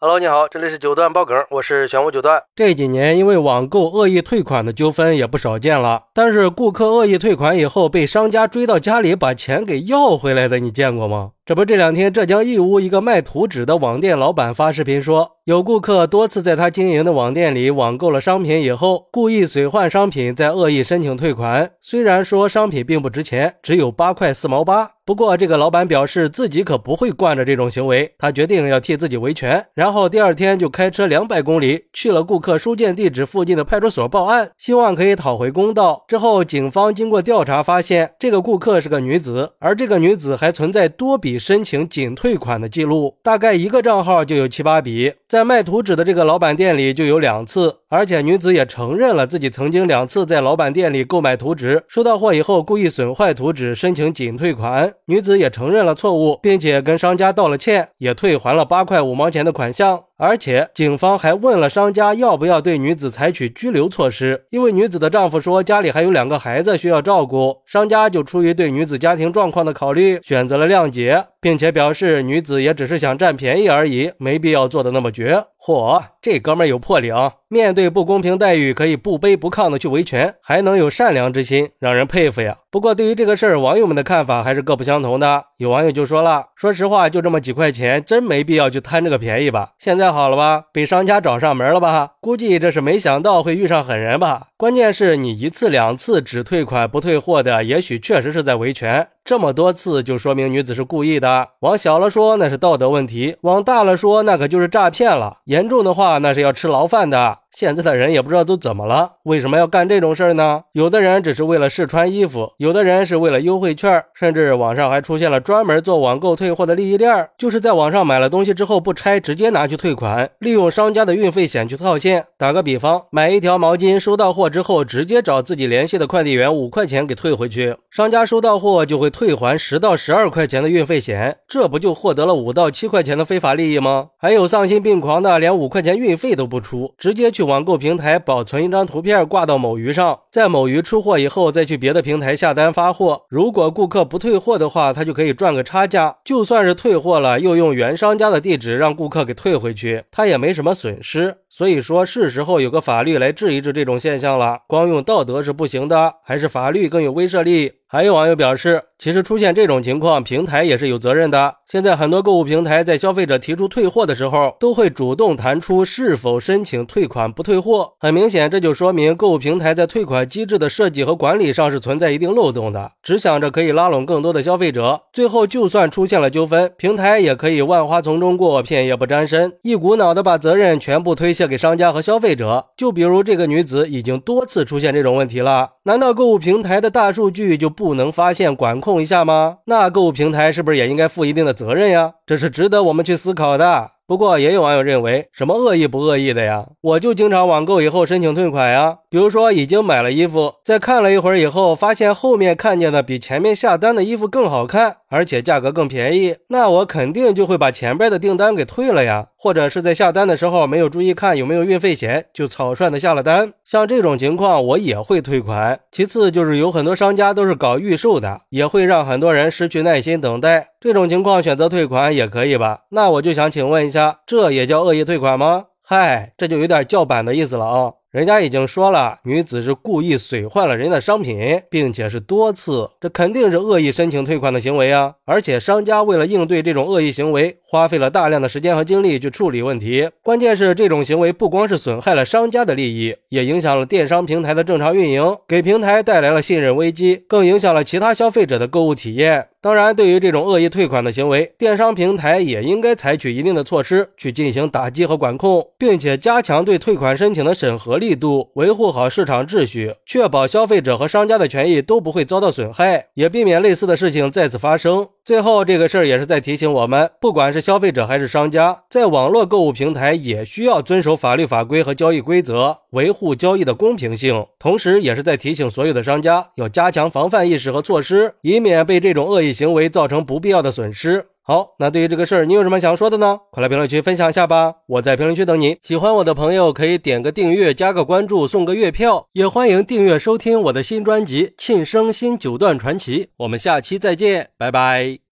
Hello，你好，这里是九段爆梗，我是玄武九段。这几年因为网购恶意退款的纠纷也不少见了，但是顾客恶意退款以后被商家追到家里把钱给要回来的，你见过吗？这不，这两天浙江义乌一个卖图纸的网店老板发视频说，有顾客多次在他经营的网店里网购了商品以后，故意损坏商品，再恶意申请退款。虽然说商品并不值钱，只有八块四毛八，不过这个老板表示自己可不会惯着这种行为，他决定要替自己维权。然后第二天就开车两百公里去了顾客收件地址附近的派出所报案，希望可以讨回公道。之后警方经过调查发现，这个顾客是个女子，而这个女子还存在多笔。申请仅退款的记录，大概一个账号就有七八笔，在卖图纸的这个老板店里就有两次，而且女子也承认了自己曾经两次在老板店里购买图纸，收到货以后故意损坏图纸，申请仅退款。女子也承认了错误，并且跟商家道了歉，也退还了八块五毛钱的款项。而且警方还问了商家要不要对女子采取拘留措施，因为女子的丈夫说家里还有两个孩子需要照顾，商家就出于对女子家庭状况的考虑，选择了谅解，并且表示女子也只是想占便宜而已，没必要做的那么绝。嚯，这哥们儿有魄力啊！面对不公平待遇，可以不卑不亢的去维权，还能有善良之心，让人佩服呀。不过，对于这个事儿，网友们的看法还是各不相同的。有网友就说了：“说实话，就这么几块钱，真没必要去贪这个便宜吧？现在好了吧，被商家找上门了吧？估计这是没想到会遇上狠人吧？关键是你一次两次只退款不退货的，也许确实是在维权。这么多次，就说明女子是故意的。往小了说，那是道德问题；往大了说，那可就是诈骗了。严重的话，那是要吃牢饭的。”现在的人也不知道都怎么了，为什么要干这种事儿呢？有的人只是为了试穿衣服，有的人是为了优惠券，甚至网上还出现了专门做网购退货的利益链，就是在网上买了东西之后不拆，直接拿去退款，利用商家的运费险去套现。打个比方，买一条毛巾，收到货之后直接找自己联系的快递员五块钱给退回去，商家收到货就会退还十到十二块钱的运费险，这不就获得了五到七块钱的非法利益吗？还有丧心病狂的，连五块钱运费都不出，直接。去网购平台保存一张图片挂到某鱼上，在某鱼出货以后再去别的平台下单发货。如果顾客不退货的话，他就可以赚个差价。就算是退货了，又用原商家的地址让顾客给退回去，他也没什么损失。所以说，是时候有个法律来治一治这种现象了。光用道德是不行的，还是法律更有威慑力。还有网友表示，其实出现这种情况，平台也是有责任的。现在很多购物平台在消费者提出退货的时候，都会主动弹出是否申请退款不退货。很明显，这就说明购物平台在退款机制的设计和管理上是存在一定漏洞的，只想着可以拉拢更多的消费者。最后，就算出现了纠纷，平台也可以万花丛中过，片叶不沾身，一股脑的把责任全部推卸给商家和消费者。就比如这个女子已经多次出现这种问题了，难道购物平台的大数据就？不能发现管控一下吗？那购物平台是不是也应该负一定的责任呀？这是值得我们去思考的。不过也有网友认为，什么恶意不恶意的呀？我就经常网购以后申请退款呀。比如说已经买了衣服，在看了一会儿以后，发现后面看见的比前面下单的衣服更好看，而且价格更便宜，那我肯定就会把前边的订单给退了呀。或者是在下单的时候没有注意看有没有运费险，就草率的下了单。像这种情况，我也会退款。其次就是有很多商家都是搞预售的，也会让很多人失去耐心等待。这种情况选择退款也可以吧？那我就想请问一下，这也叫恶意退款吗？嗨，这就有点叫板的意思了啊！人家已经说了，女子是故意损坏了人的商品，并且是多次，这肯定是恶意申请退款的行为啊！而且商家为了应对这种恶意行为，花费了大量的时间和精力去处理问题。关键是这种行为不光是损害了商家的利益，也影响了电商平台的正常运营，给平台带来了信任危机，更影响了其他消费者的购物体验。当然，对于这种恶意退款的行为，电商平台也应该采取一定的措施去进行打击和管控，并且加强对退款申请的审核力度，维护好市场秩序，确保消费者和商家的权益都不会遭到损害，也避免类似的事情再次发生。最后，这个事儿也是在提醒我们，不管是消费者还是商家，在网络购物平台也需要遵守法律法规和交易规则，维护交易的公平性。同时，也是在提醒所有的商家要加强防范意识和措施，以免被这种恶意行为造成不必要的损失。好，那对于这个事儿，你有什么想说的呢？快来评论区分享一下吧！我在评论区等你。喜欢我的朋友可以点个订阅，加个关注，送个月票，也欢迎订阅收听我的新专辑《庆生新九段传奇》。我们下期再见，拜拜。